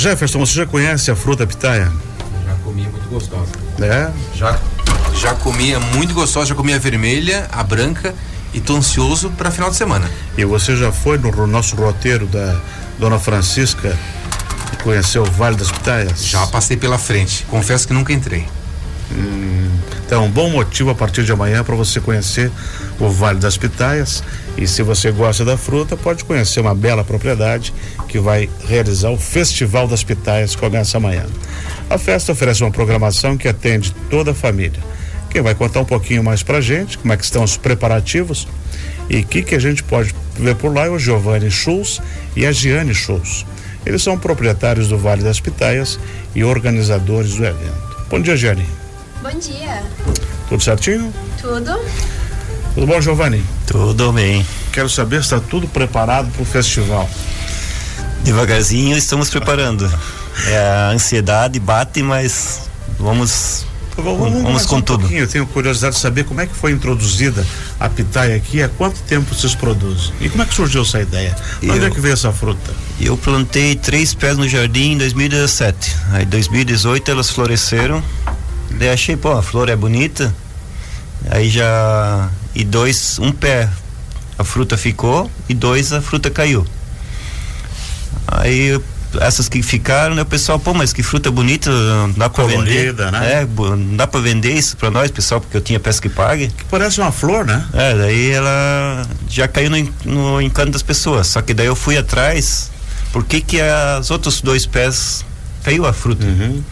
Jefferson, você já conhece a fruta pitaia? Já comi, muito gostosa. É? Já, já comi, é muito gostosa, já comi a vermelha, a branca e tô ansioso para final de semana. E você já foi no nosso roteiro da Dona Francisca e conheceu o Vale das Pitaias? Já passei pela frente, confesso que nunca entrei. Hum, então, um bom motivo a partir de amanhã para você conhecer o Vale das Pitaias. E se você gosta da fruta, pode conhecer uma bela propriedade que vai realizar o Festival das Pitaias que começa amanhã. A festa oferece uma programação que atende toda a família. Quem vai contar um pouquinho mais pra gente, como é que estão os preparativos e o que, que a gente pode ver por lá é o Giovanni Schulz e a Giane Schulz. Eles são proprietários do Vale das Pitaias e organizadores do evento. Bom dia, Giane. Bom dia. Tudo certinho? Tudo? Tudo bom, Giovanni? Tudo bem. Quero saber se está tudo preparado para o festival. Devagarzinho estamos preparando. É, a ansiedade bate, mas vamos Vamos, vamos com um tudo. Eu tenho curiosidade de saber como é que foi introduzida a pitaia aqui, há quanto tempo vocês produzem? E como é que surgiu essa ideia? Eu, Onde é que veio essa fruta? Eu plantei três pés no jardim em 2017. Aí em 2018 elas floresceram. Daí achei, pô, a flor é bonita. Aí já. E dois, um pé a fruta ficou e dois a fruta caiu. Aí essas que ficaram, né, o pessoal, pô, mas que fruta bonita, não dá pra vender. Né? É, não dá pra vender isso pra nós, pessoal, porque eu tinha peça que pague. Que parece uma flor, né? É, daí ela já caiu no, no encanto das pessoas. Só que daí eu fui atrás, por que que as outros dois pés caiu a fruta? Uhum.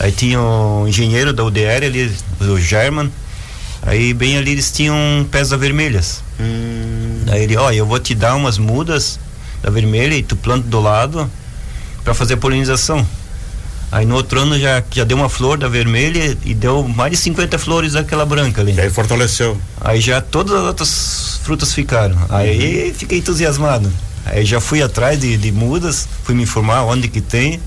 Aí tinha o engenheiro da UDR ali, o German, aí bem ali eles tinham pés da vermelhas. Hum. Daí ele, ó, oh, eu vou te dar umas mudas da vermelha e tu planta do lado para fazer a polinização. Aí no outro ano já, já deu uma flor da vermelha e deu mais de 50 flores daquela branca ali. E aí fortaleceu. Aí já todas as outras frutas ficaram. Aí uhum. fiquei entusiasmado. Aí já fui atrás de, de mudas, fui me informar onde que tem.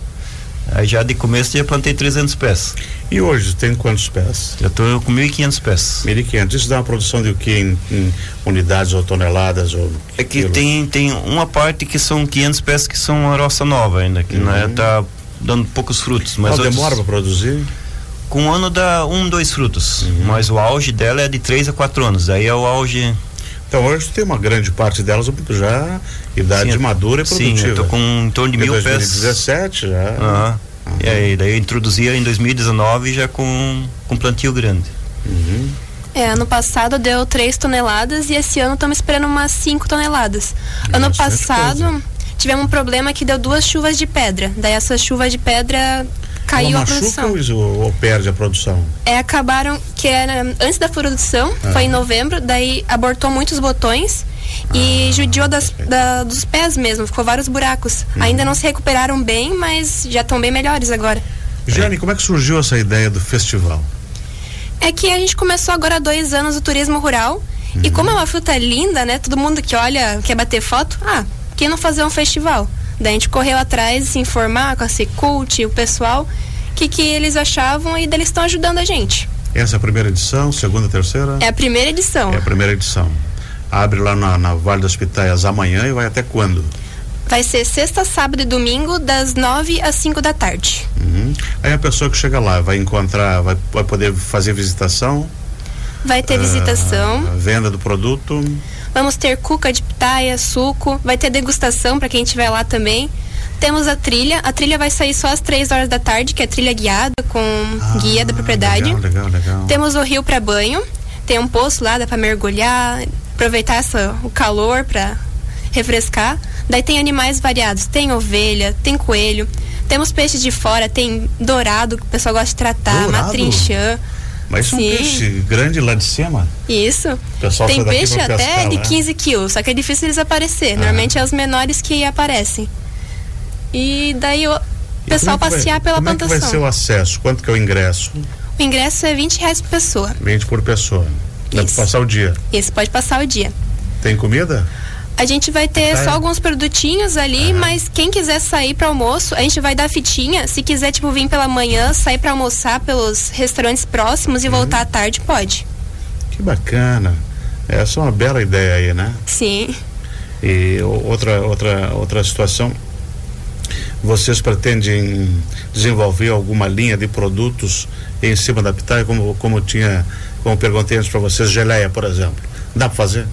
Aí já de começo já plantei 300 pés. E hoje tem quantos pés? Já estou com 1.500 pés. 1.500. Isso dá uma produção de o que em, em, unidades ou toneladas ou É que tem tem uma parte que são 500 pés que são uma roça nova ainda, que uhum. não é tá dando poucos frutos, mas Qual demora para produzir? Com um ano dá um, dois frutos, uhum. mas o auge dela é de três a quatro anos. Aí é o auge então hoje tem uma grande parte delas já idade sim, madura e produtiva. Sim, eu tô com em torno de mil 2017 pés. 2017 já. Uhum. E aí, daí eu introduzia em 2019 já com, com plantio grande. Uhum. É, ano passado deu 3 toneladas e esse ano estamos esperando umas 5 toneladas. Nossa, ano passado tivemos um problema que deu duas chuvas de pedra. Daí essas chuvas de pedra caiu a produção. Ou, ou perde a produção? É, acabaram que era antes da produção, ah. foi em novembro, daí abortou muitos botões e ah, judiou das, da, dos pés mesmo, ficou vários buracos. Uhum. Ainda não se recuperaram bem, mas já estão bem melhores agora. Jane, como é que surgiu essa ideia do festival? É que a gente começou agora há dois anos o turismo rural uhum. e como é uma fruta linda, né? Todo mundo que olha quer bater foto, ah, que não fazer um festival? Daí a gente correu atrás, se informar com a Secult, o pessoal, o que, que eles achavam e eles estão ajudando a gente. Essa é a primeira edição, segunda, terceira? É a primeira edição. É a primeira edição. Abre lá na, na Vale das Pitaias amanhã e vai até quando? Vai ser sexta, sábado e domingo, das nove às cinco da tarde. Uhum. Aí a pessoa que chega lá vai encontrar, vai, vai poder fazer visitação? Vai ter uh, visitação. Venda do produto. Vamos ter cuca de pitaia, suco, vai ter degustação para quem estiver lá também. Temos a trilha, a trilha vai sair só às três horas da tarde, que é trilha guiada com ah, guia da propriedade. Legal, legal, legal. Temos o rio para banho, tem um poço lá, dá para mergulhar, aproveitar essa, o calor para refrescar. Daí tem animais variados, tem ovelha, tem coelho, temos peixes de fora, tem dourado que o pessoal gosta de tratar, dourado? matrinchã. Mas Sim. um peixe grande lá de cima? Isso. Tem peixe até de né? 15 quilos, só que é difícil eles aparecer. Ah. Normalmente é os menores que aparecem. E daí o pessoal é passear vai, pela como plantação. Como é vai ser o acesso? Quanto que é o ingresso? O ingresso é 20 reais por pessoa. 20 por pessoa. Dá pra passar o dia? Isso, pode passar o dia. Tem comida? A gente vai ter só alguns produtinhos ali, mas quem quiser sair para almoço, a gente vai dar fitinha. Se quiser, tipo, vir pela manhã, sair para almoçar pelos restaurantes próximos e uhum. voltar à tarde, pode. Que bacana. Essa é uma bela ideia aí, né? Sim. E outra, outra, outra situação. vocês pretendem desenvolver alguma linha de produtos em cima da pitaia, como, como tinha, como perguntei antes para vocês, geleia, por exemplo. Dá para fazer?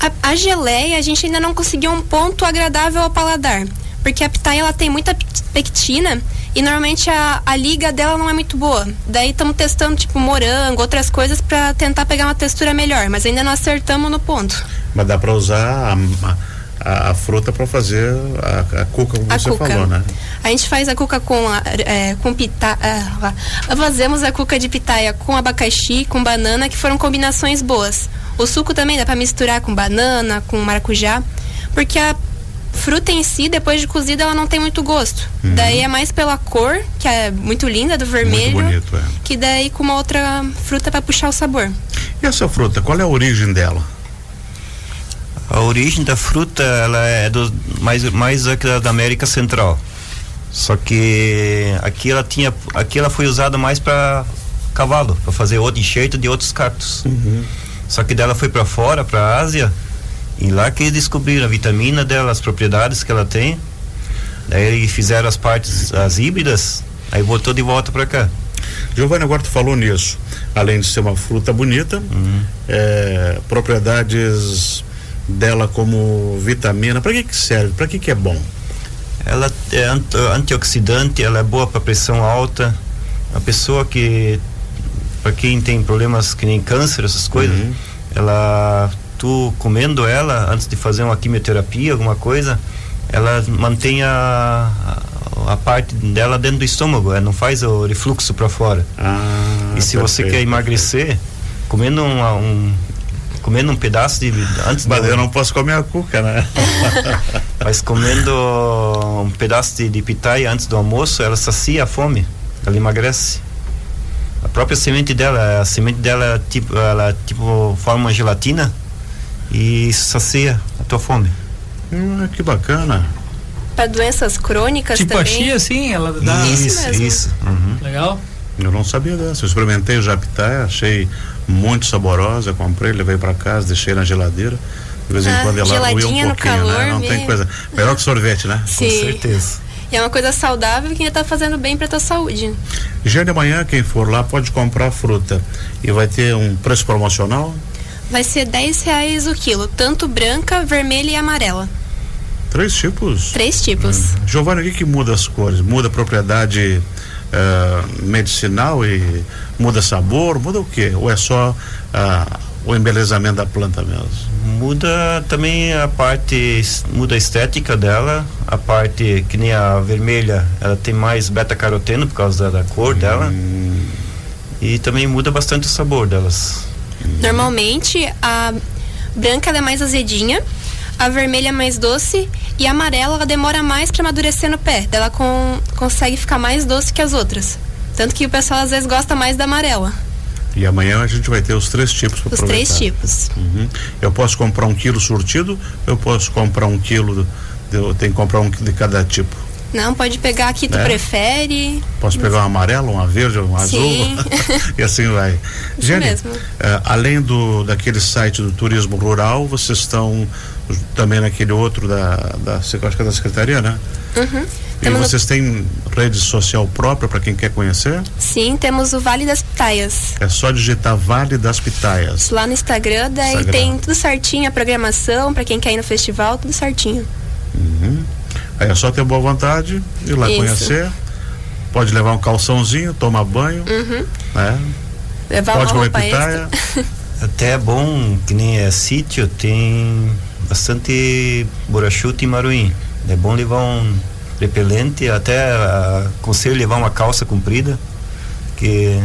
A, a, geleia, a gente ainda não conseguiu um ponto agradável ao paladar. Porque a pitaia, ela tem muita pectina e normalmente a, a liga dela não é muito boa. Daí estamos testando, tipo, morango, outras coisas para tentar pegar uma textura melhor. Mas ainda não acertamos no ponto. Mas dá para usar a, a fruta para fazer a, a, cuca, como a você cuca. falou, né? A gente faz a cuca com, é, com pitaia. É, fazemos a cuca de pitaia com abacaxi, com banana, que foram combinações boas. O suco também dá para misturar com banana, com maracujá, porque a fruta em si, depois de cozida, ela não tem muito gosto. Uhum. Daí é mais pela cor, que é muito linda, do vermelho. Muito bonito, é. Que daí com uma outra fruta para puxar o sabor. E essa fruta, qual é a origem dela? A origem da fruta, ela é do, mais, mais aqui da América Central. Só que aqui ela tinha, aqui ela foi usada mais para cavalo, para fazer outro enxerto de outros cactos. Uhum. Só que dela foi para fora, para a Ásia, e lá que descobriram a vitamina dela, as propriedades que ela tem. Daí fizeram as partes, as híbridas, aí voltou de volta para cá. Giovanni, agora tu falou nisso. Além de ser uma fruta bonita, uhum. é, propriedades dela como vitamina, para que que serve? Para que que é bom? Ela é antioxidante, ela é boa para pressão alta. A pessoa que para quem tem problemas que nem câncer, essas coisas, uhum. ela tu comendo ela antes de fazer uma quimioterapia, alguma coisa, ela mantém a, a, a parte dela dentro do estômago, ela não faz o refluxo para fora. Ah, e se perfeito, você quer emagrecer, perfeito. comendo um, um comendo um pedaço de antes mas de, eu não posso comer a cuca né mas comendo um pedaço de, de pitaia antes do almoço ela sacia a fome ela emagrece a própria semente dela a semente dela tipo ela tipo forma uma gelatina e sacia a tua fome. Hum, que bacana. Para doenças crônicas tipo também. Tipo a chia, assim, ela dá. Isso, isso. isso. Uhum. Legal. Eu não sabia dessa. Eu experimentei o japitaia, achei muito saborosa, comprei, levei para casa, deixei na geladeira. De vez em ah, quando ela ruía um pouquinho, calor, né? Não meio... tem coisa. Melhor que sorvete, né? Sim. Com certeza. E é uma coisa saudável que ainda está fazendo bem para tua saúde. Já de manhã, quem for lá pode comprar fruta. E vai ter um preço promocional? vai ser 10 reais o quilo, tanto branca, vermelha e amarela. Três tipos? Três tipos. Hum. Giovanni, o que, que muda as cores? Muda a propriedade uh, medicinal e muda sabor? Muda o quê? Ou é só uh, o embelezamento da planta mesmo? Muda também a parte, muda a estética dela, a parte que nem a vermelha, ela tem mais beta-caroteno por causa da, da cor hum. dela. E também muda bastante o sabor delas. Normalmente a branca é mais azedinha, a vermelha é mais doce e a amarela ela demora mais para amadurecer no pé. Ela com, consegue ficar mais doce que as outras. Tanto que o pessoal às vezes gosta mais da amarela. E amanhã a gente vai ter os três tipos para Os três tipos. Uhum. Eu posso comprar um quilo surtido, eu posso comprar um quilo, de, eu tenho que comprar um de cada tipo. Não, pode pegar aqui tu é? prefere. Posso pegar um amarelo, um verde, um azul e assim vai. Isso Jenny. Uh, além do daquele site do turismo rural, vocês estão também naquele outro da, da acho que é da secretaria, né? Uhum. E temos vocês no... têm rede social própria para quem quer conhecer? Sim, temos o Vale das Pitaias. É só digitar Vale das Pitaias. Lá no Instagram, daí Instagram. tem tudo certinho, a programação, para quem quer ir no festival, tudo certinho. Uhum. Aí é só ter boa vontade, ir lá Isso. conhecer. Pode levar um calçãozinho, tomar banho. Uhum. Né? Levar Pode uma comer pitaia. Até é bom, que nem é sítio, tem bastante borrachuta e maruim. É bom levar um repelente, até aconselho levar uma calça comprida, que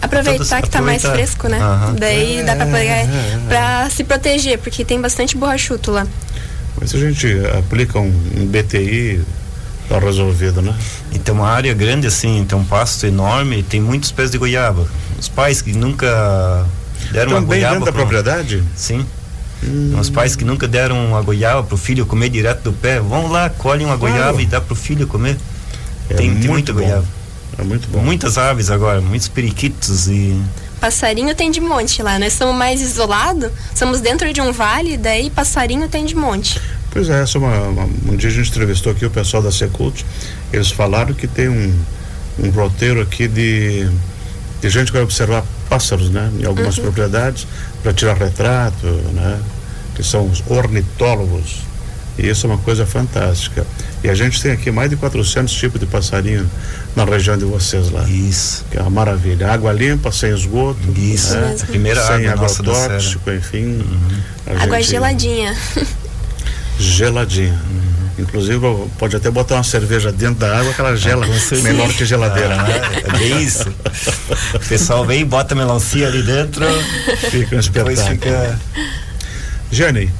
aproveitar que está mais fresco, né? Uhum. Daí dá para pegar é, é, para se proteger, porque tem bastante borrachuto lá. Mas se a gente aplica um, um BTI, tá resolvido, né? E tem uma área grande assim, tem um pasto enorme, tem muitos pés de goiaba. Os pais que nunca deram Também uma goiaba. dentro da propriedade? Sim. Hum. Os pais que nunca deram uma goiaba pro filho comer direto do pé, vão lá, colhem uma claro. goiaba e dá pro filho comer. É tem, tem muita bom. goiaba. É muito bom. Muitas aves agora, muitos periquitos e passarinho tem de monte lá. Nós somos mais isolados, somos dentro de um vale, daí passarinho tem de monte. Pois é, essa é uma, uma, um dia a gente entrevistou aqui o pessoal da Secult, eles falaram que tem um, um roteiro aqui de, de gente que vai observar pássaros, né? Em algumas Uhum. propriedades, para tirar retrato, né? Que são os ornitólogos. E isso é uma coisa fantástica. E a gente tem aqui mais de 400 tipos de passarinho na região de vocês lá. Isso. Que é uma maravilha. Água limpa, sem esgoto. Isso. né? A primeira sem água nossa da serra. agrotóxico, enfim. A Água gente- geladinha. geladinha. Inclusive, pode até botar uma cerveja dentro da água que ela gela melhor que geladeira. né? Ah, é bem isso. O pessoal vem, bota melancia ali dentro, Fica um depois espetáculo. fica. Jane,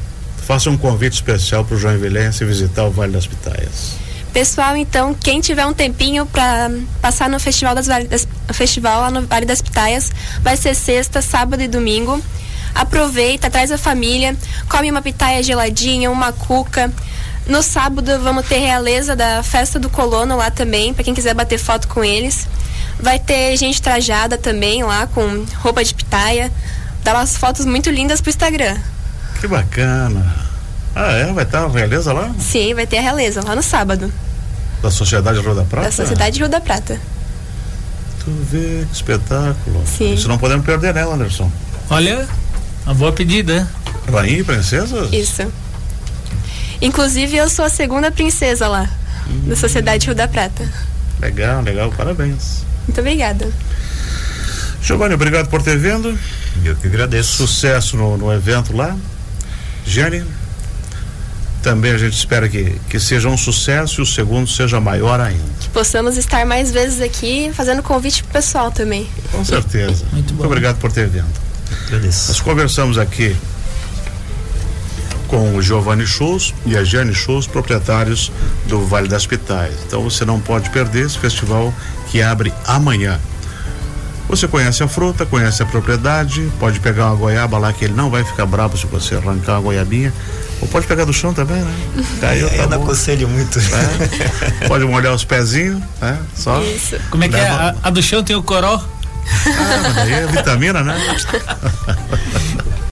faça um convite especial para o João Vilense visitar o Vale das Pitaias. Pessoal, então, quem tiver um tempinho pra passar no Festival das Vale das, festival lá no Vale das Pitaias, vai ser sexta, sábado e domingo. Aproveita, traz a família, come uma pitaia geladinha, uma cuca. No sábado vamos ter realeza da festa do colono lá também, para quem quiser bater foto com eles. Vai ter gente trajada também lá com roupa de pitaia. Dá umas fotos muito lindas pro Instagram. Que bacana. Ah, é? Vai estar a realeza lá? Sim, vai ter a realeza lá no sábado, Da Sociedade Rua da Prata? da Sociedade Rio da Prata. Tu vê, que espetáculo. Sim. Isso não podemos perder, né, Anderson? Olha, uma boa pedida. Rainha e princesa? Isso. Inclusive, eu sou a segunda princesa lá, da Sociedade Rio da Prata. Legal, legal, parabéns. Muito obrigada. Giovanni, obrigado por ter vindo. Eu que agradeço. Sucesso no, no evento lá. Jane, também a gente espera que, que seja um sucesso e o segundo seja maior ainda. Que possamos estar mais vezes aqui fazendo convite pro pessoal também. Com certeza. Muito bom. obrigado por ter vindo. Agradeço. Nós conversamos aqui com o Giovanni Schultz e a Jane Schultz, proprietários do Vale das Pitais. Então você não pode perder esse festival que abre amanhã. Você conhece a fruta, conhece a propriedade, pode pegar uma goiaba lá que ele não vai ficar bravo se você arrancar uma goiabinha. Ou pode pegar do chão também, né? Caiu, tá eu não bom. aconselho muito. É. Pode molhar os pezinhos, né? Só. Isso. Como é que é? Leva- A, a do chão tem o coró. Ah, mas daí é vitamina, né?